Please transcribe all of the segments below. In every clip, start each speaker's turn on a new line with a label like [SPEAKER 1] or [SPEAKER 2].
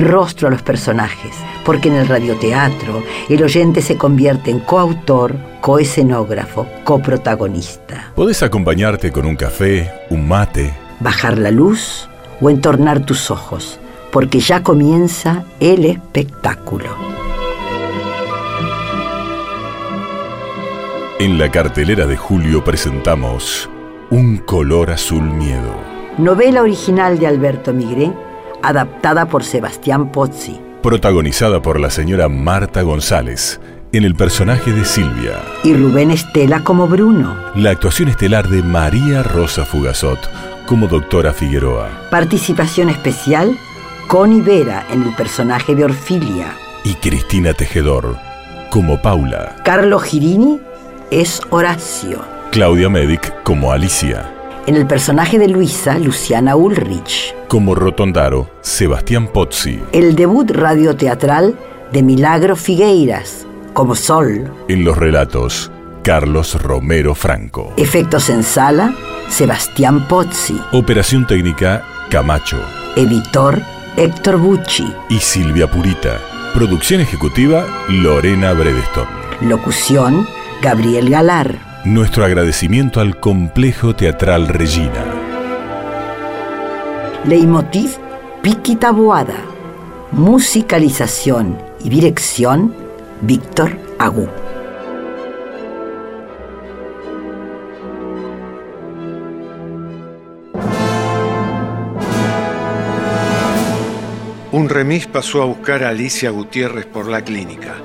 [SPEAKER 1] rostro a los personajes, porque en el radioteatro el oyente se convierte en coautor, coescenógrafo, coprotagonista.
[SPEAKER 2] Podés acompañarte con un café, un mate,
[SPEAKER 1] Bajar la luz o entornar tus ojos, porque ya comienza el espectáculo.
[SPEAKER 2] En la cartelera de julio presentamos Un color azul miedo.
[SPEAKER 1] Novela original de Alberto Migré, adaptada por Sebastián Pozzi.
[SPEAKER 2] Protagonizada por la señora Marta González en el personaje de Silvia.
[SPEAKER 1] Y Rubén Estela como Bruno.
[SPEAKER 2] La actuación estelar de María Rosa Fugazot como doctora Figueroa.
[SPEAKER 1] Participación especial, Connie Vera en el personaje de Orfilia.
[SPEAKER 2] Y Cristina Tejedor como Paula.
[SPEAKER 1] Carlo Girini es Horacio.
[SPEAKER 2] Claudia Medic como Alicia.
[SPEAKER 1] En el personaje de Luisa, Luciana Ulrich.
[SPEAKER 2] Como Rotondaro, Sebastián Pozzi.
[SPEAKER 1] El debut radioteatral de Milagro Figueiras, como Sol.
[SPEAKER 2] En los relatos, Carlos Romero Franco.
[SPEAKER 1] Efectos en sala, Sebastián Pozzi.
[SPEAKER 2] Operación técnica, Camacho.
[SPEAKER 1] Editor, Héctor Bucci.
[SPEAKER 2] Y Silvia Purita. Producción ejecutiva, Lorena Bredeston.
[SPEAKER 1] Locución, Gabriel Galar.
[SPEAKER 2] Nuestro agradecimiento al Complejo Teatral Regina.
[SPEAKER 1] Leitmotiv, Piqui Taboada. Musicalización y dirección, Víctor Agú.
[SPEAKER 3] Un remis pasó a buscar a Alicia Gutiérrez por la clínica.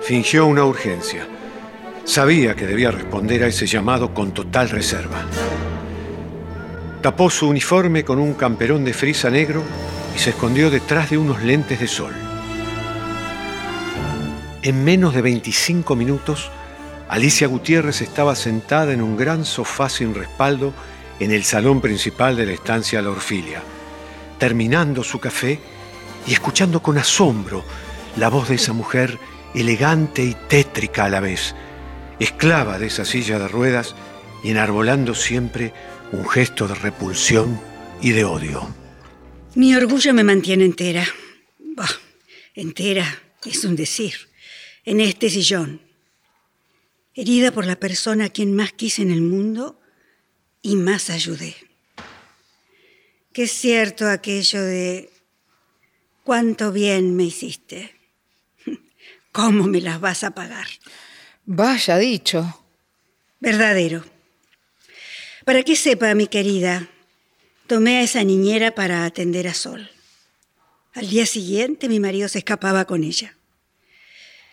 [SPEAKER 3] Fingió una urgencia. Sabía que debía responder a ese llamado con total reserva. Tapó su uniforme con un camperón de frisa negro y se escondió detrás de unos lentes de sol. En menos de 25 minutos, Alicia Gutiérrez estaba sentada en un gran sofá sin respaldo en el salón principal de la estancia La Orfilia, terminando su café y escuchando con asombro la voz de esa mujer elegante y tétrica a la vez, esclava de esa silla de ruedas y enarbolando siempre un gesto de repulsión y de odio.
[SPEAKER 4] Mi orgullo me mantiene entera. Bah, entera es un decir. En este sillón. Herida por la persona a quien más quise en el mundo y más ayudé. Que es cierto aquello de cuánto bien me hiciste. ¿Cómo me las vas a pagar?
[SPEAKER 5] Vaya dicho.
[SPEAKER 4] Verdadero. Para que sepa, mi querida, tomé a esa niñera para atender a Sol. Al día siguiente mi marido se escapaba con ella,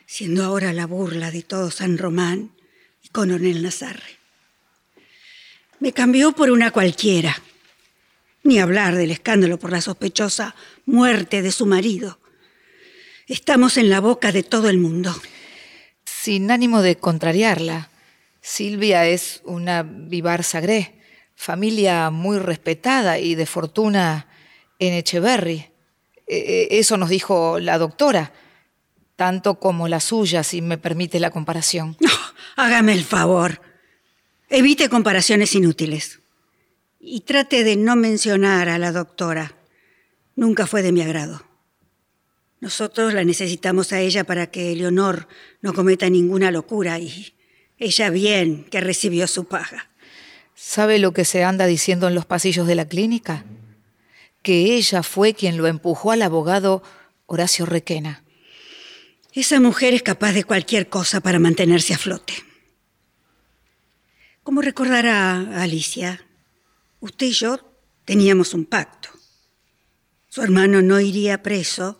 [SPEAKER 4] siendo ahora la burla de todo San Román y Coronel Nazarre. Me cambió por una cualquiera, ni hablar del escándalo por la sospechosa muerte de su marido. Estamos en la boca de todo el mundo.
[SPEAKER 5] Sin ánimo de contrariarla, Silvia es una vivar sagré, familia muy respetada y de fortuna en Echeverry. E, e, eso nos dijo la doctora, tanto como la suya, si me permite la comparación.
[SPEAKER 4] No, hágame el favor. Evite comparaciones inútiles. Y trate de no mencionar a la doctora. Nunca fue de mi agrado. Nosotros la necesitamos a ella para que Leonor no cometa ninguna locura y ella bien que recibió su paga.
[SPEAKER 5] ¿Sabe lo que se anda diciendo en los pasillos de la clínica? Que ella fue quien lo empujó al abogado Horacio Requena.
[SPEAKER 4] Esa mujer es capaz de cualquier cosa para mantenerse a flote. Como recordará Alicia, usted y yo teníamos un pacto. Su hermano no iría preso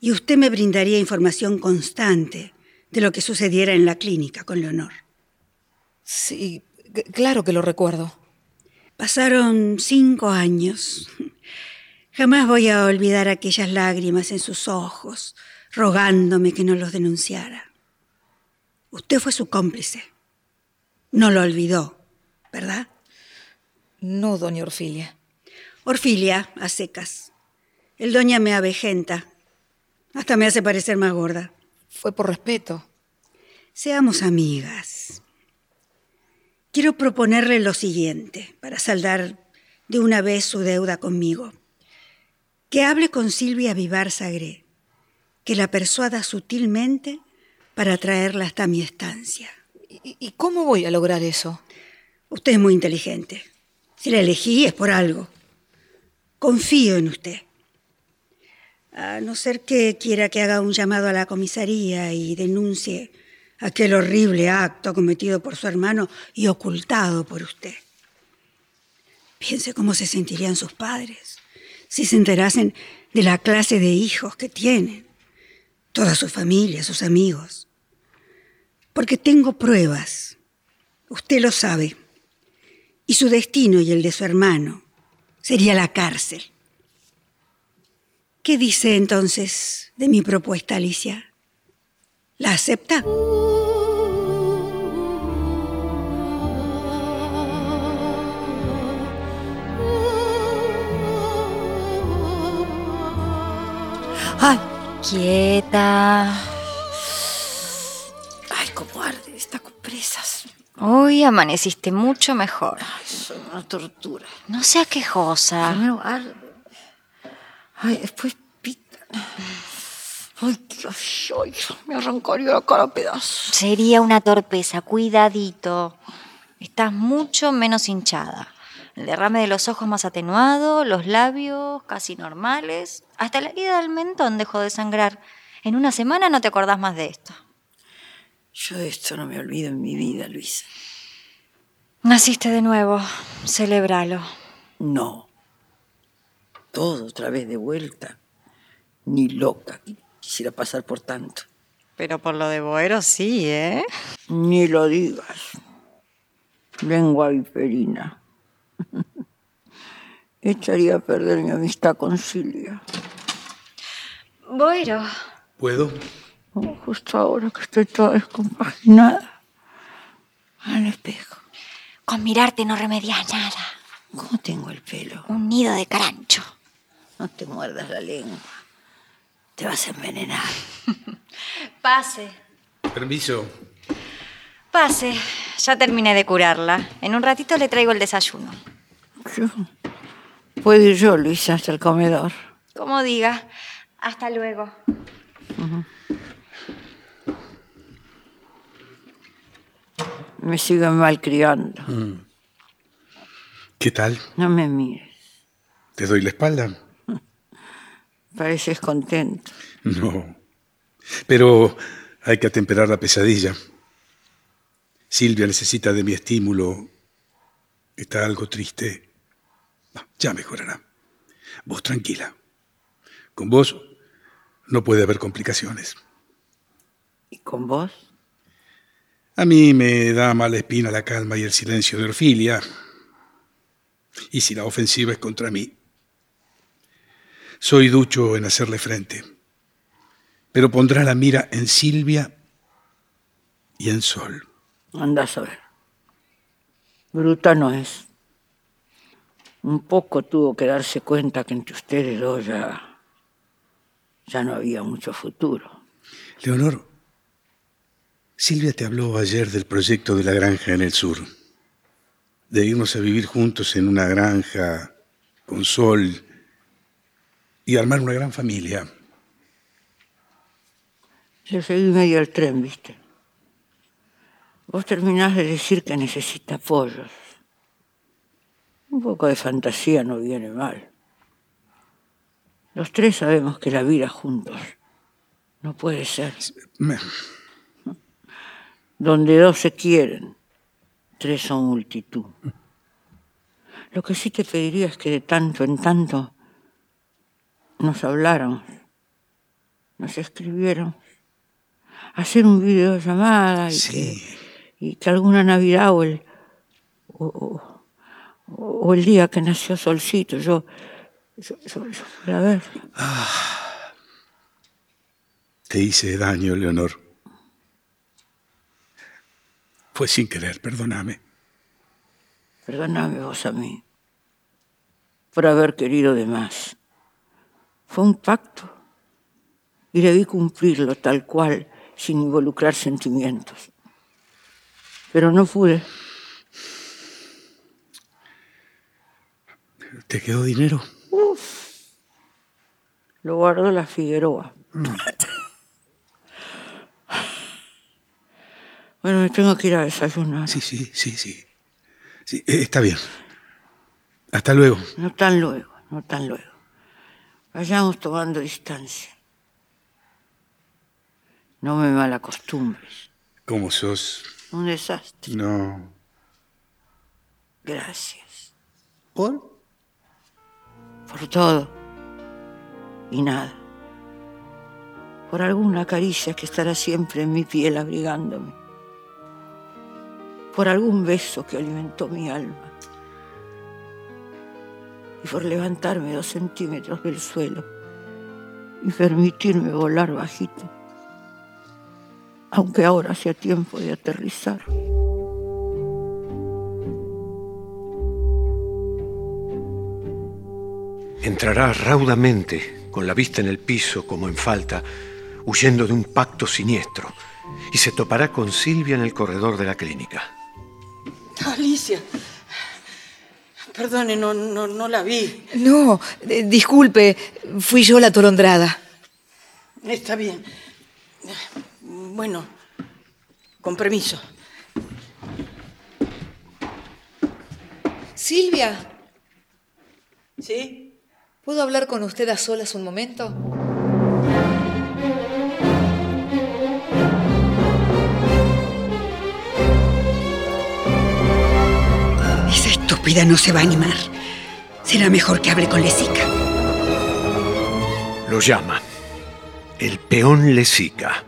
[SPEAKER 4] y usted me brindaría información constante de lo que sucediera en la clínica con Leonor.
[SPEAKER 5] Sí, claro que lo recuerdo.
[SPEAKER 4] Pasaron cinco años. Jamás voy a olvidar aquellas lágrimas en sus ojos, rogándome que no los denunciara. Usted fue su cómplice. No lo olvidó, ¿verdad?
[SPEAKER 5] No, doña Orfilia.
[SPEAKER 4] Orfilia, a secas. El doña me avejenta. Hasta me hace parecer más gorda.
[SPEAKER 5] Fue por respeto.
[SPEAKER 4] Seamos amigas. Quiero proponerle lo siguiente, para saldar de una vez su deuda conmigo. Que hable con Silvia Vivar Sagré, que la persuada sutilmente para traerla hasta mi estancia.
[SPEAKER 5] ¿Y, ¿Y, cómo voy a lograr eso?
[SPEAKER 4] Usted es muy inteligente. Si la elegí es por algo. Confío en usted. A no ser que quiera que haga un llamado a la comisaría y denuncie aquel horrible acto cometido por su hermano y ocultado por usted. Piense cómo se sentirían sus padres si se enterasen de la clase de hijos que tienen, toda su familia, sus amigos. Porque tengo pruebas, usted lo sabe, y su destino y el de su hermano sería la cárcel. ¿Qué dice entonces de mi propuesta, Alicia? ¿La acepta?
[SPEAKER 6] ¡Ay! Quieta. Ay, cómo arde esta compresas. Hoy amaneciste mucho mejor.
[SPEAKER 1] Ay, son una tortura.
[SPEAKER 6] No sea quejosa.
[SPEAKER 1] Primero arde. Ay, después pica. Ay, Dios, ay, me arrancaría la cara a pedazos.
[SPEAKER 6] Sería una torpeza, cuidadito. Estás mucho menos hinchada. El derrame de los ojos más atenuado, los labios casi normales. Hasta la herida del mentón dejó de sangrar. En una semana no te acordás más de esto.
[SPEAKER 1] Yo de esto no me olvido en mi vida, Luisa.
[SPEAKER 6] Naciste de nuevo. Celébralo.
[SPEAKER 1] No. Todo otra vez de vuelta. Ni loca quisiera pasar por tanto.
[SPEAKER 6] Pero por lo de Boero sí, ¿eh?
[SPEAKER 1] Ni lo digas. Lengua viperina. Echaría a perder mi amistad con Silvia.
[SPEAKER 6] Boero.
[SPEAKER 7] ¿Puedo?
[SPEAKER 1] Oh, justo ahora que estoy toda descompaginada. Al espejo.
[SPEAKER 6] Con mirarte no remedias nada.
[SPEAKER 1] ¿Cómo tengo el pelo?
[SPEAKER 6] Un nido de carancho.
[SPEAKER 1] No te muerdas la lengua. Te vas a envenenar.
[SPEAKER 6] Pase.
[SPEAKER 7] Permiso.
[SPEAKER 6] Pase. Ya terminé de curarla. En un ratito le traigo el desayuno.
[SPEAKER 1] Yo. Puedo ir yo, Luisa, hasta el comedor.
[SPEAKER 6] Como diga. Hasta luego.
[SPEAKER 1] Me siguen malcriando.
[SPEAKER 7] ¿Qué tal?
[SPEAKER 1] No me mires.
[SPEAKER 7] ¿Te doy la espalda?
[SPEAKER 1] Pareces contento.
[SPEAKER 7] No. Pero hay que atemperar la pesadilla. Silvia necesita de mi estímulo. Está algo triste. Ya mejorará. Vos tranquila. Con vos no puede haber complicaciones.
[SPEAKER 1] ¿Y con vos?
[SPEAKER 7] A mí me da mala espina la calma y el silencio de Orfilia. Y si la ofensiva es contra mí. Soy ducho en hacerle frente. Pero pondrá la mira en Silvia y en Sol.
[SPEAKER 1] Andás a ver. Bruta no es. Un poco tuvo que darse cuenta que entre ustedes dos ya, ya no había mucho futuro.
[SPEAKER 7] Leonor, Silvia te habló ayer del proyecto de la granja en el sur. De irnos a vivir juntos en una granja con sol y armar una gran familia.
[SPEAKER 1] Le seguí medio el tren, ¿viste? Vos terminás de decir que necesita apoyos. Un poco de fantasía no viene mal. Los tres sabemos que la vida juntos no puede ser.
[SPEAKER 7] Me-
[SPEAKER 1] Donde dos se quieren, tres son multitud. Lo que sí te pediría es que de tanto en tanto nos habláramos, nos escribiéramos, hacer un videollamada y,
[SPEAKER 7] Sí.
[SPEAKER 1] que, y que alguna Navidad o el, o, o- o el día que nació Solcito, yo, yo, yo, yo fuera a ver.
[SPEAKER 7] Te hice daño, Leonor. Fue sin querer, perdóname.
[SPEAKER 1] Perdóname vos a mí por haber querido de más. Fue un pacto y debí cumplirlo tal cual, sin involucrar sentimientos. Pero no pude.
[SPEAKER 7] ¿Te quedó dinero?
[SPEAKER 1] Uf. Lo guardó la Figueroa. Bueno, me tengo que ir a desayunar.
[SPEAKER 7] Sí, sí, sí, sí. Sí, eh, está bien. Hasta luego.
[SPEAKER 1] No tan luego, no tan luego. Vayamos tomando distancia. No me malacostumbres.
[SPEAKER 7] ¿Cómo sos?
[SPEAKER 1] Un desastre.
[SPEAKER 7] No.
[SPEAKER 1] Gracias.
[SPEAKER 7] ¿Por?
[SPEAKER 1] Por todo. Y nada. Por alguna caricia que estará siempre en mi piel abrigándome. Por algún beso que alimentó mi alma. Y por levantarme dos centímetros del suelo y permitirme volar bajito. Aunque ahora sea tiempo de aterrizar.
[SPEAKER 3] Entrará raudamente, con la vista en el piso como en falta, huyendo de un pacto siniestro, y se topará con Silvia en el corredor de la clínica.
[SPEAKER 8] Alicia. Perdone, no, no, no la vi.
[SPEAKER 5] No, eh, disculpe, fui yo la atolondrada.
[SPEAKER 8] Está bien. Bueno, con permiso.
[SPEAKER 5] Silvia,
[SPEAKER 8] ¿Sí?
[SPEAKER 5] ¿puedo hablar con usted a solas un momento?
[SPEAKER 4] Estúpida no se va a animar. Será mejor que hable con Lesica.
[SPEAKER 3] Lo llama el peón Lesica,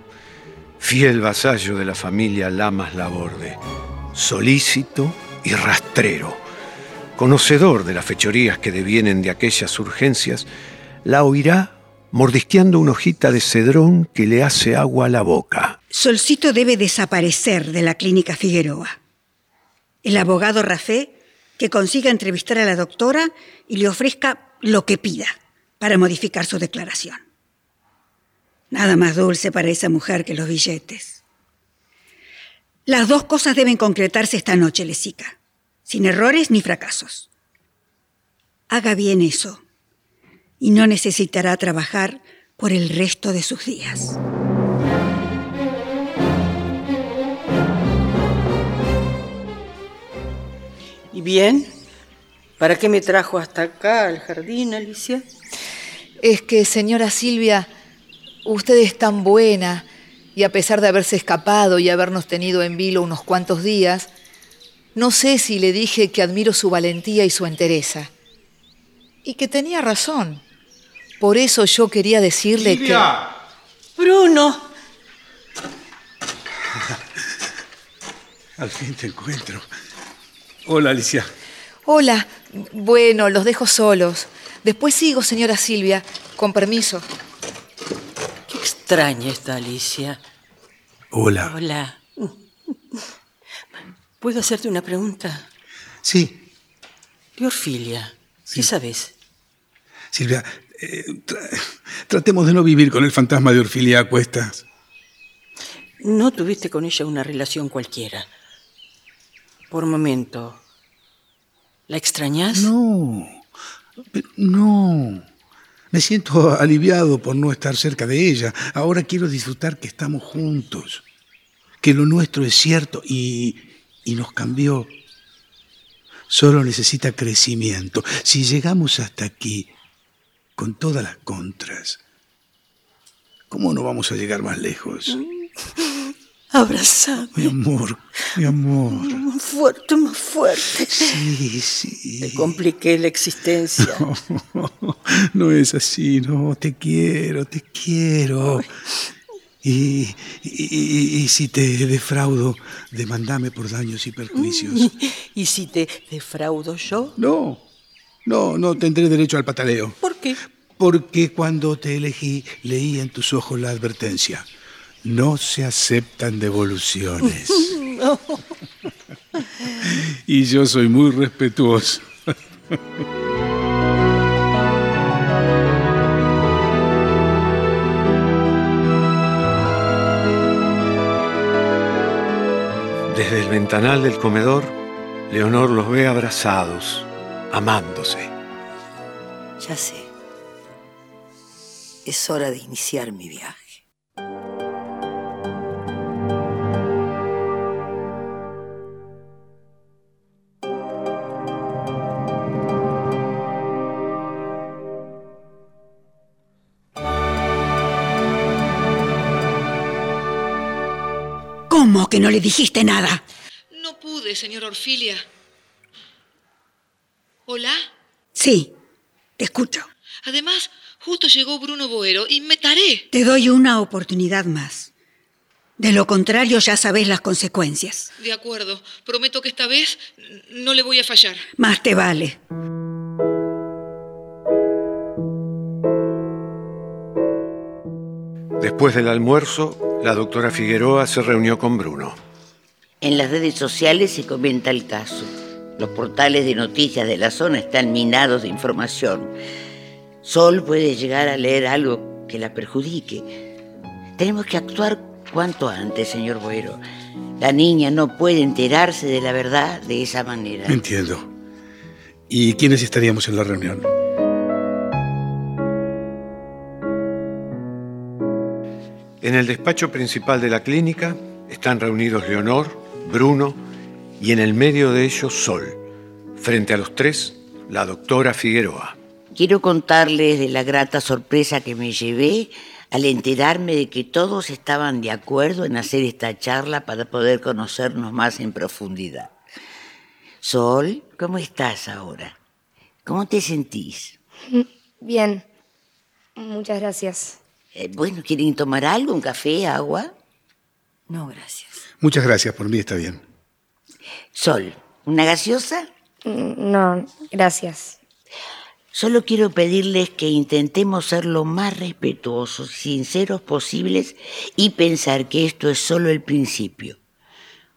[SPEAKER 3] fiel vasallo de la familia Lamas Laborde, solícito y rastrero, conocedor de las fechorías que devienen de aquellas urgencias, la oirá mordisqueando una hojita de cedrón que le hace agua a la boca.
[SPEAKER 4] Solcito debe desaparecer de la clínica Figueroa. El abogado Rafé que consiga entrevistar a la doctora y le ofrezca lo que pida para modificar su declaración. Nada más dulce para esa mujer que los billetes. Las dos cosas deben concretarse esta noche, Lesica, sin errores ni fracasos. Haga bien eso y no necesitará trabajar por el resto de sus días.
[SPEAKER 8] ¿Y bien? ¿Para qué me trajo hasta acá, al jardín, Alicia?
[SPEAKER 5] Es que, señora Silvia, usted es tan buena y a pesar de haberse escapado y habernos tenido en vilo unos cuantos días, no sé si le dije que admiro su valentía y su entereza. Y que tenía razón. Por eso yo quería decirle
[SPEAKER 7] ¡Silvia!
[SPEAKER 8] Bruno.
[SPEAKER 7] Al fin te encuentro. Hola, Alicia.
[SPEAKER 5] Hola, bueno, los dejo solos. Después sigo, señora Silvia, con permiso.
[SPEAKER 8] Qué extraña está Alicia.
[SPEAKER 7] Hola.
[SPEAKER 8] Hola. ¿Puedo hacerte una pregunta?
[SPEAKER 7] Sí,
[SPEAKER 8] De Orfilia, ¿qué sabes?
[SPEAKER 7] Silvia, eh, tra- tratemos de no vivir con el fantasma de Orfilia a cuestas.
[SPEAKER 8] No tuviste con ella una relación cualquiera. Por momento, ¿la extrañas?
[SPEAKER 7] No, no. Me siento aliviado por no estar cerca de ella. Ahora quiero disfrutar que estamos juntos, que lo nuestro es cierto y, y nos cambió. Solo necesita crecimiento. Si llegamos hasta aquí con todas las contras, ¿cómo no vamos a llegar más lejos?
[SPEAKER 8] Abrazame.
[SPEAKER 7] Mi amor, mi amor.
[SPEAKER 8] Más fuerte, más fuerte.
[SPEAKER 7] Sí, sí.
[SPEAKER 8] Te compliqué la existencia.
[SPEAKER 7] No es así, no, te quiero, te quiero. Y, y- y si te defraudo, demandame por daños y perjuicios.
[SPEAKER 8] ¿Y si te defraudo yo?
[SPEAKER 7] No, no, no tendré derecho al pataleo.
[SPEAKER 8] ¿Por qué?
[SPEAKER 7] Porque cuando te elegí, leí en tus ojos la advertencia. No se aceptan devoluciones.
[SPEAKER 8] No.
[SPEAKER 7] y yo soy muy respetuoso.
[SPEAKER 3] Desde el ventanal del comedor, Leonor los ve abrazados, amándose.
[SPEAKER 1] Ya sé. Es hora de iniciar mi viaje.
[SPEAKER 4] Que no le dijiste nada?
[SPEAKER 5] No pude, señor Orfilia. ¿Hola?
[SPEAKER 4] Sí, te escucho.
[SPEAKER 5] Además, justo llegó Bruno Boero y me taré.
[SPEAKER 4] Te doy una oportunidad más. De lo contrario, ya sabes las consecuencias.
[SPEAKER 5] De acuerdo. Prometo que esta vez no le voy a fallar.
[SPEAKER 4] Más te vale.
[SPEAKER 3] Después del almuerzo, la doctora Figueroa se reunió con Bruno.
[SPEAKER 9] En las redes sociales se comenta el caso. Los portales de noticias de la zona están minados de información. Sol puede llegar a leer algo que la perjudique. Tenemos que actuar cuanto antes, señor Boero. La niña no puede enterarse de la verdad de esa manera.
[SPEAKER 7] Entiendo. ¿Y quiénes estaríamos en la reunión?
[SPEAKER 3] En el despacho principal de la clínica están reunidos Leonor, Bruno y en el medio de ellos Sol. Frente a los tres, la doctora Figueroa.
[SPEAKER 9] Quiero contarles de la grata sorpresa que me llevé al enterarme de que todos estaban de acuerdo en hacer esta charla para poder conocernos más en profundidad. Sol, ¿cómo estás ahora? ¿Cómo te sentís?
[SPEAKER 10] Bien. Muchas gracias.
[SPEAKER 9] Eh, bueno, ¿quieren tomar algo? ¿Un café? ¿Agua?
[SPEAKER 1] No, gracias.
[SPEAKER 7] Muchas gracias, por mí está bien.
[SPEAKER 9] Sol, ¿una gaseosa?
[SPEAKER 10] Mm, No, gracias.
[SPEAKER 9] Solo quiero pedirles que intentemos ser lo más respetuosos, sinceros posibles y pensar que esto es solo el principio.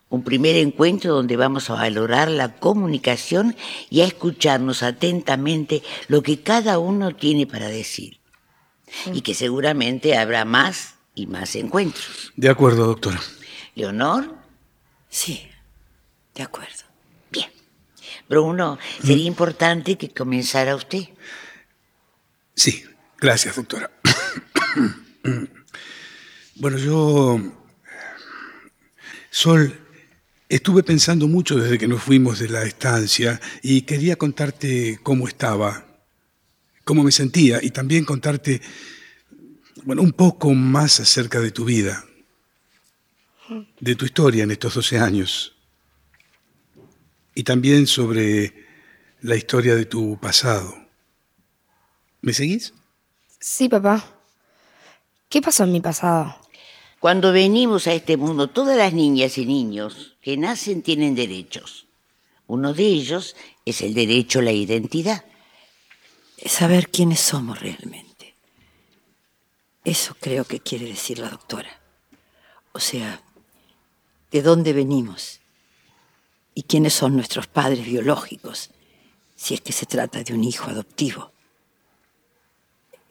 [SPEAKER 9] Un primer encuentro donde vamos a valorar la comunicación y a escucharnos atentamente lo que cada uno tiene para decir. Y que seguramente habrá más y más encuentros.
[SPEAKER 7] De acuerdo, doctora.
[SPEAKER 9] Leonor,
[SPEAKER 1] Sí, de acuerdo.
[SPEAKER 9] bien. Bruno, sería importante que comenzara usted.
[SPEAKER 7] Sí, gracias, doctora. bueno, yo... Sol, estuve pensando mucho desde que nos fuimos de la estancia y quería contarte cómo estaba, cómo me sentía y también contarte, bueno, un poco más acerca de tu vida, de tu historia en estos 12 años y también sobre la historia de tu pasado. ¿Me seguís?
[SPEAKER 10] Sí, papá. ¿Qué pasó en mi pasado?
[SPEAKER 9] Cuando venimos a este mundo, todas las niñas y niños que nacen tienen derechos. Uno de ellos es el derecho a la identidad.
[SPEAKER 1] Es saber quiénes somos realmente. Eso creo que quiere decir la doctora. O sea, de dónde venimos y quiénes son nuestros padres biológicos, si es que se trata de un hijo adoptivo.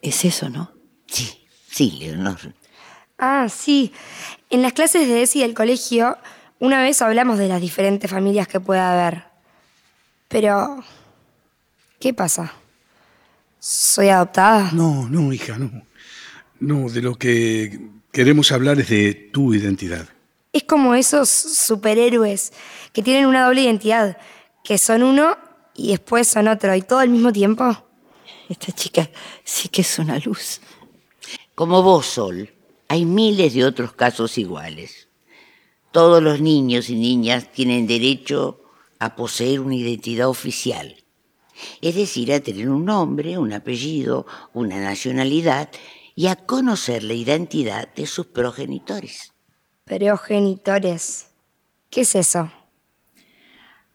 [SPEAKER 1] Es eso, ¿no?
[SPEAKER 9] Sí, sí, Leonor.
[SPEAKER 10] Ah, sí. En las clases de ESI del colegio, una vez hablamos de las diferentes familias que puede haber. Pero, ¿qué pasa? ¿Soy adoptada?
[SPEAKER 7] No, no, hija, no. No, de lo que queremos hablar es de tu identidad.
[SPEAKER 10] Es como esos superhéroes que tienen una doble identidad, que son uno y después son otro, y todo al mismo tiempo.
[SPEAKER 1] Esta chica sí que es una luz.
[SPEAKER 9] Como vos, Sol, hay miles de otros casos iguales. Todos los niños y niñas tienen derecho a poseer una identidad oficial, es decir, a tener un nombre, un apellido, una nacionalidad y a conocer la identidad de sus progenitores.
[SPEAKER 10] Progenitores. ¿Qué es eso?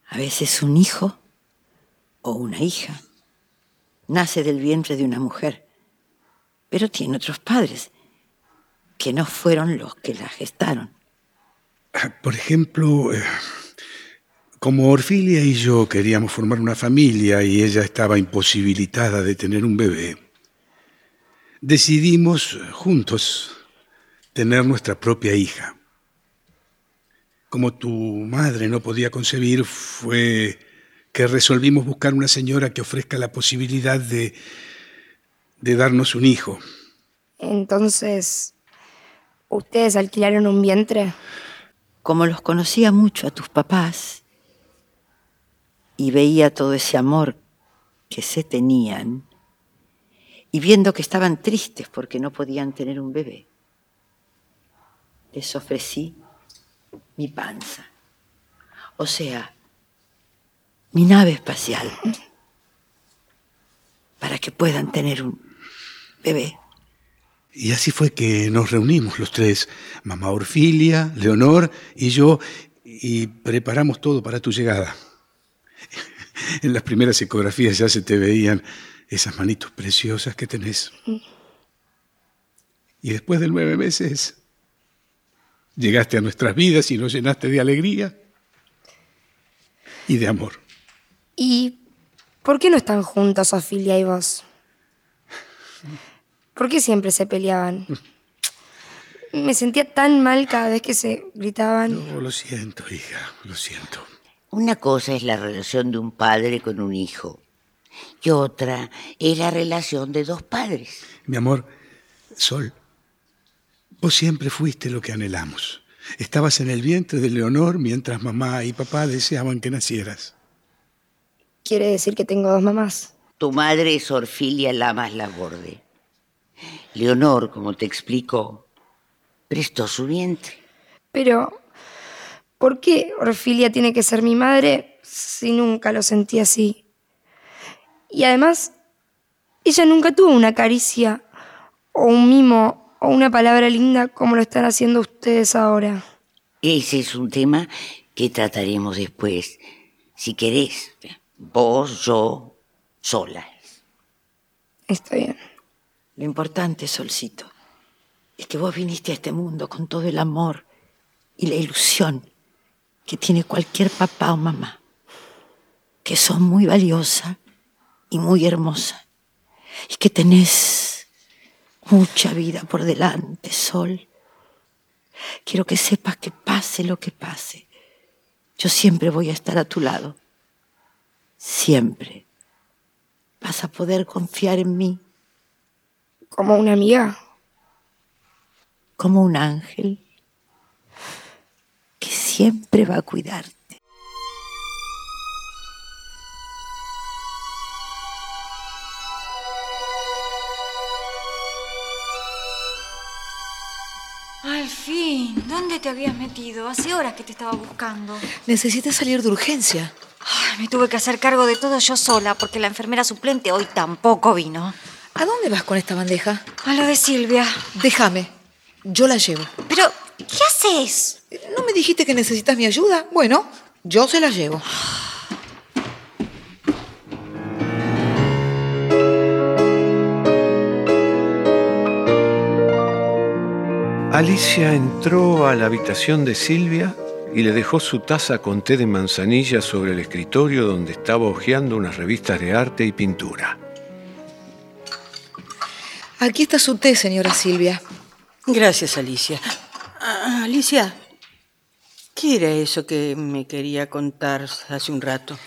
[SPEAKER 1] A veces un hijo o una hija nace del vientre de una mujer, pero tiene otros padres que no fueron los que la gestaron.
[SPEAKER 7] Por ejemplo, eh, Como Orfilia y yo queríamos formar una familia y ella estaba imposibilitada de tener un bebé, decidimos juntos tener nuestra propia hija. Como tu madre no podía concebir, fue que resolvimos buscar una señora que ofrezca la posibilidad de, de darnos un hijo.
[SPEAKER 10] Entonces, ¿ustedes alquilaron un vientre?
[SPEAKER 1] Como los conocía mucho a tus papás y veía todo ese amor que se tenían, y viendo que estaban tristes porque no podían tener un bebé, les ofrecí mi panza. O sea, mi nave espacial. Para que puedan tener un bebé.
[SPEAKER 7] Y así fue que nos reunimos los tres, mamá Orfilia, Leonor y yo, y preparamos todo para tu llegada. En las primeras ecografías ya se te veían esas manitos preciosas que tenés. Y después de nueve meses, llegaste a nuestras vidas y nos llenaste de alegría y de amor.
[SPEAKER 10] ¿Y por qué no están juntos Ofilia y vos? ¿Por qué siempre se peleaban? Me sentía tan mal cada vez que se gritaban.
[SPEAKER 7] No, lo siento, hija, lo siento.
[SPEAKER 9] Una cosa es la relación de un padre con un hijo y otra es la relación de dos padres.
[SPEAKER 7] Mi amor, Sol, vos siempre fuiste lo que anhelamos. Estabas en el vientre de Leonor mientras mamá y papá deseaban que nacieras.
[SPEAKER 10] ¿Quiere decir que tengo dos mamás?
[SPEAKER 9] Tu madre es Orfilia Lamas Laborde. Leonor, como te explicó, prestó su vientre.
[SPEAKER 10] Pero, ¿por qué Orfilia tiene que ser mi madre si nunca lo sentí así? Y además, ella nunca tuvo una caricia o un mimo o una palabra linda como lo están haciendo ustedes ahora.
[SPEAKER 9] Ese es un tema que trataremos después, si querés. Vos, yo, solas.
[SPEAKER 10] Está bien.
[SPEAKER 1] Lo importante, Solcito, es que vos viniste a este mundo con todo el amor y la ilusión que tiene cualquier papá o mamá, que son muy valiosa y muy hermosa, y que tenés mucha vida por delante, Sol. Quiero que sepas que pase lo que pase, yo siempre voy a estar a tu lado. Siempre. Vas a poder confiar en mí.
[SPEAKER 10] ¿Como una amiga?
[SPEAKER 1] Como un ángel siempre va a cuidarte.
[SPEAKER 6] Al fin, ¿dónde te habías metido? Hace horas que te estaba buscando.
[SPEAKER 5] Necesitas salir de urgencia.
[SPEAKER 6] Ay, me tuve que hacer cargo de todo yo sola porque la enfermera suplente hoy tampoco vino.
[SPEAKER 5] ¿A dónde vas con esta bandeja?
[SPEAKER 6] A lo de Silvia.
[SPEAKER 5] Déjame. Yo la llevo.
[SPEAKER 6] Pero, ¿qué haces?
[SPEAKER 5] ¿No me dijiste que necesitas mi ayuda? Bueno, yo se la llevo.
[SPEAKER 3] Alicia entró a la habitación de Silvia y le dejó su taza con té de manzanilla sobre el escritorio donde estaba hojeando unas revistas de arte y pintura.
[SPEAKER 5] Aquí está su té, señora Silvia.
[SPEAKER 8] Gracias, Alicia. Ah, Alicia, ¿qué era eso que me quería contar hace un rato?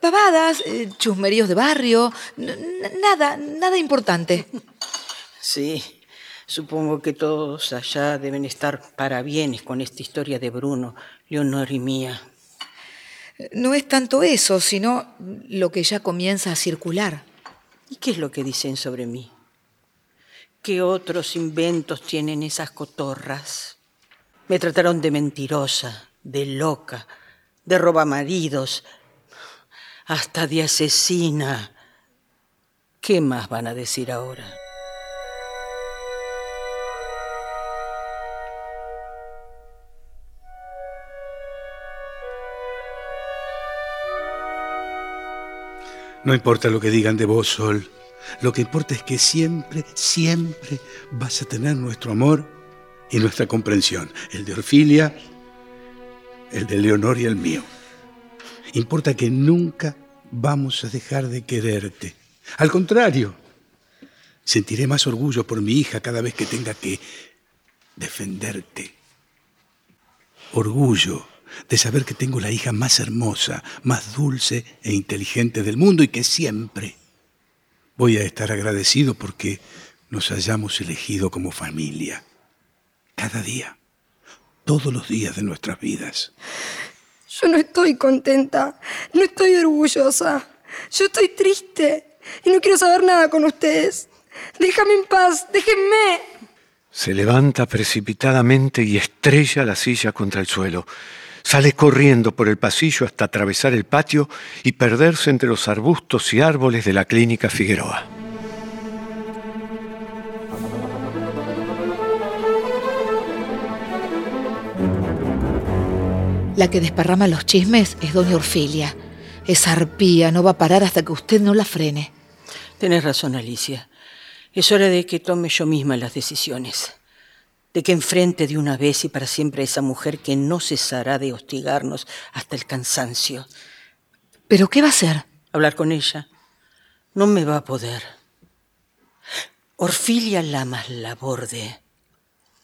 [SPEAKER 5] Pavadas, eh, chusmeríos de barrio, nada, nada importante.
[SPEAKER 8] Sí, supongo que todos allá deben estar para bienes con esta historia de Bruno, Leonor y mía.
[SPEAKER 5] No es tanto eso, sino lo que ya comienza a circular.
[SPEAKER 8] ¿Y qué es lo que dicen sobre mí? ¿Qué otros inventos tienen esas cotorras? Me trataron de mentirosa, de loca, de robamaridos, hasta de asesina. ¿Qué más van a decir ahora?
[SPEAKER 7] No importa lo que digan de vos, Sol. Lo que importa es que siempre, siempre vas a tener nuestro amor y nuestra comprensión. El de Orfilia, el de Leonor y el mío. Importa que nunca vamos a dejar de quererte. Al contrario, sentiré más orgullo por mi hija cada vez que tenga que defenderte. Orgullo de saber que tengo la hija más hermosa, más dulce e inteligente del mundo y que siempre voy a estar agradecido porque nos hayamos elegido como familia. Cada día, todos los días de nuestras vidas.
[SPEAKER 10] Yo no estoy contenta, no estoy orgullosa. Yo estoy triste y no quiero saber nada con ustedes. Déjame en paz, déjenme.
[SPEAKER 3] Se levanta precipitadamente y estrella la silla contra el suelo. Sale corriendo por el pasillo hasta atravesar el patio y perderse entre los arbustos y árboles de la clínica Figueroa.
[SPEAKER 5] La que desparrama los chismes es doña Orfilia. Esa arpía no va a parar hasta que usted no la frene.
[SPEAKER 8] Tenés razón, Alicia. Es hora de que tome yo misma las decisiones. De que enfrente de una vez y para siempre a esa mujer que no cesará de hostigarnos hasta el cansancio.
[SPEAKER 5] ¿Pero qué va a hacer?
[SPEAKER 8] Hablar con ella. No me va a poder. Orfilia Lamas Laborde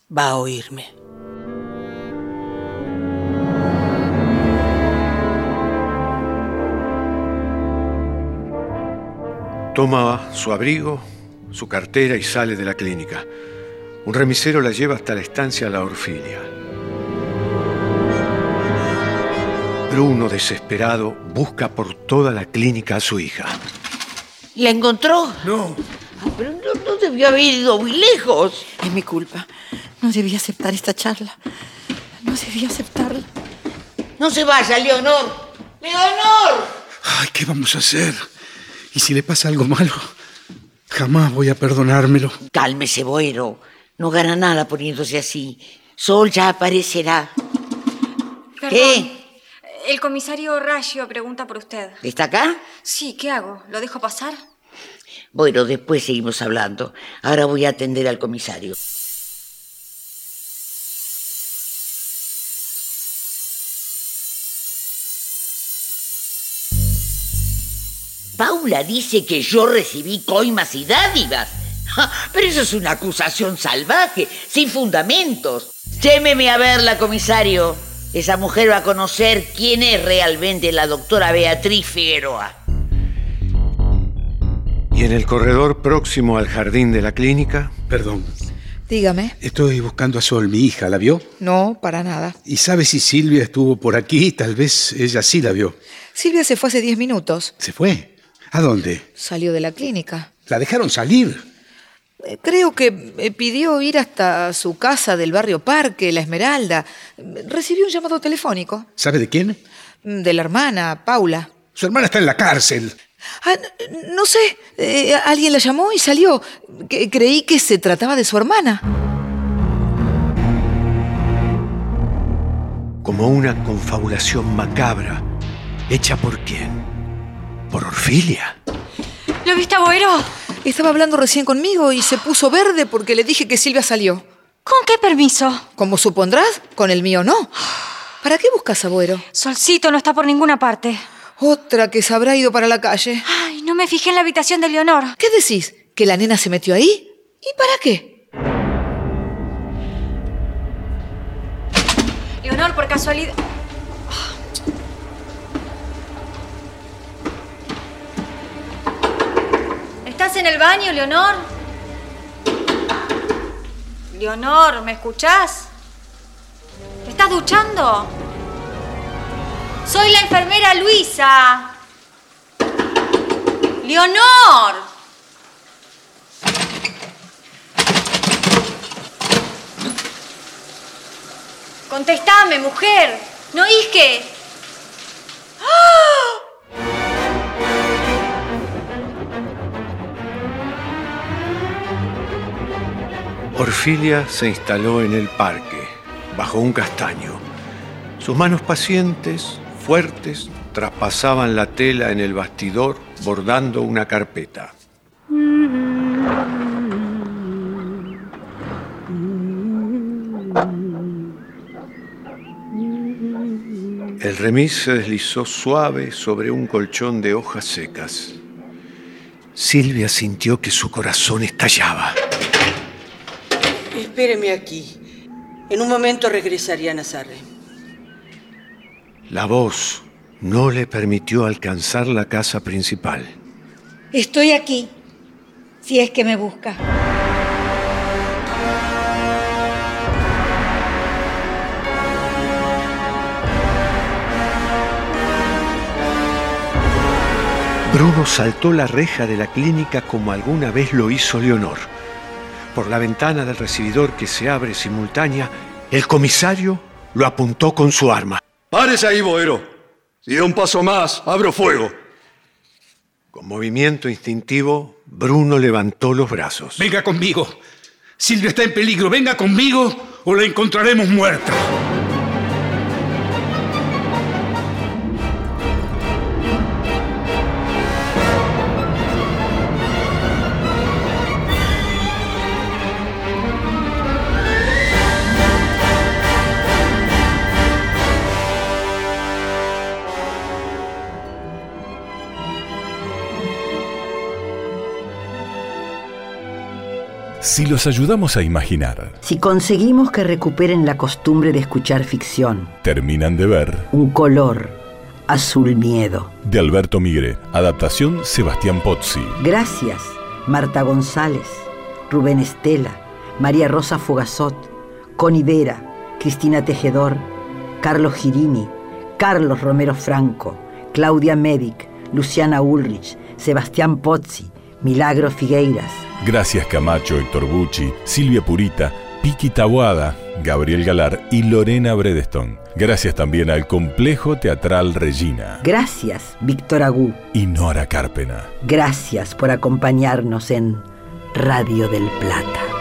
[SPEAKER 8] va a oírme.
[SPEAKER 3] Toma su abrigo, su cartera y sale de la clínica. Un remisero la lleva hasta la estancia La Orfilia. Bruno, desesperado, busca por toda la clínica a su hija.
[SPEAKER 9] ¿La encontró?
[SPEAKER 7] No.
[SPEAKER 9] Ah, pero no, no debió haber ido muy lejos.
[SPEAKER 1] Es mi culpa. No debía aceptar esta charla. No debía aceptarla.
[SPEAKER 9] No se vaya, Leonor. ¡Leonor!
[SPEAKER 7] Ay, ¿qué vamos a hacer? ¿Y si le pasa algo malo? Jamás voy a perdonármelo.
[SPEAKER 9] Cálmese, Boero. No gana nada poniéndose así. Sol ya aparecerá.
[SPEAKER 6] Perdón.
[SPEAKER 9] ¿Qué?
[SPEAKER 6] El comisario Raggio pregunta por usted.
[SPEAKER 9] ¿Está acá?
[SPEAKER 6] Sí, ¿qué hago? ¿Lo dejo pasar?
[SPEAKER 9] Bueno, después seguimos hablando. Ahora voy a atender al comisario. Paula dice que yo recibí coimas y dádivas. Pero eso es una acusación salvaje, sin fundamentos. Llémeme a verla, comisario. Esa mujer va a conocer quién es realmente la doctora Beatriz Figueroa.
[SPEAKER 3] Y en el corredor próximo al jardín de la clínica,
[SPEAKER 7] Perdón.
[SPEAKER 5] Dígame.
[SPEAKER 7] Estoy buscando a Sol, mi hija. ¿La vio?
[SPEAKER 5] No, para nada.
[SPEAKER 7] ¿Y sabe si Silvia estuvo por aquí? Tal vez ella sí la vio.
[SPEAKER 5] Silvia se fue hace 10 minutos.
[SPEAKER 7] ¿Se fue? ¿A dónde?
[SPEAKER 5] Salió de la clínica.
[SPEAKER 7] ¿La dejaron salir?
[SPEAKER 5] Eh, Creo que eh, pidió ir hasta su casa del barrio Parque, La Esmeralda. Recibió un llamado telefónico
[SPEAKER 7] ¿Sabe de quién?
[SPEAKER 5] mm, de la hermana, Paula.
[SPEAKER 7] Su hermana está en la cárcel.
[SPEAKER 5] Ah, no sé, eh, alguien la llamó y salió. Que- creí que se trataba de su hermana.
[SPEAKER 3] como una confabulación macabra, hecha por quién? ¿Por Orfilia?
[SPEAKER 6] ¿Lo viste, Boero?
[SPEAKER 5] Estaba hablando recién conmigo y se puso verde porque le dije que Silvia salió.
[SPEAKER 6] ¿Con qué permiso?
[SPEAKER 5] Como supondrás, con el mío no. ¿Para qué buscas a Boero?
[SPEAKER 6] Solcito no está por ninguna parte.
[SPEAKER 5] Otra que se habrá ido para la calle.
[SPEAKER 6] Ay, no me fijé en la habitación de Leonor.
[SPEAKER 5] ¿Qué decís? ¿Que la nena se metió ahí? ¿Y para qué?
[SPEAKER 6] Leonor, por casualidad. ¿Estás en el baño, Leonor? Leonor, ¿me escuchás? ¿Te estás duchando? Soy la enfermera Luisa. Leonor. Contestame, mujer. ¿No que?
[SPEAKER 3] Orfilia se instaló en el parque, bajo un castaño. Sus manos pacientes, fuertes, traspasaban la tela en el bastidor bordando una carpeta. El remis se deslizó suave sobre un colchón de hojas secas. Silvia sintió que su corazón estallaba.
[SPEAKER 8] Espéreme aquí. En un momento regresaría a Nazaré.
[SPEAKER 3] La voz no le permitió alcanzar la casa principal.
[SPEAKER 4] Estoy aquí, si es que me busca.
[SPEAKER 3] Bruno saltó la reja de la clínica como alguna vez lo hizo Leonor. Por la ventana del recibidor que se abre simultánea, el comisario lo apuntó con su arma.
[SPEAKER 11] ¡Párese ahí, Boero! Si da un paso más, abro fuego.
[SPEAKER 3] Con movimiento instintivo, Bruno levantó los brazos.
[SPEAKER 7] Venga conmigo. Silvia está en peligro. Venga conmigo o la encontraremos muerta.
[SPEAKER 2] Si los ayudamos a imaginar,
[SPEAKER 1] Si conseguimos que recuperen la costumbre de escuchar ficción,
[SPEAKER 2] terminan de ver
[SPEAKER 1] un color, azul miedo.
[SPEAKER 2] de Alberto Migre, adaptación Sebastián Pozzi.
[SPEAKER 1] Gracias, Marta González, Rubén Estela, María Rosa Fogazot, Connie Vera, Cristina Tejedor, Carlos Girini, Carlos Romero Franco, Claudia Medic, Luciana Ulrich, Sebastián Pozzi, Milagro Figueiras,
[SPEAKER 2] Gracias Camacho, Héctor Bucci, Silvia Purita, Piki Tabuada, Gabriel Galar y Lorena Bredeston. Gracias también al Complejo Teatral Regina
[SPEAKER 1] Gracias, Víctor Agú.
[SPEAKER 2] y Nora Carpena.
[SPEAKER 1] Gracias por acompañarnos en Radio del Plata.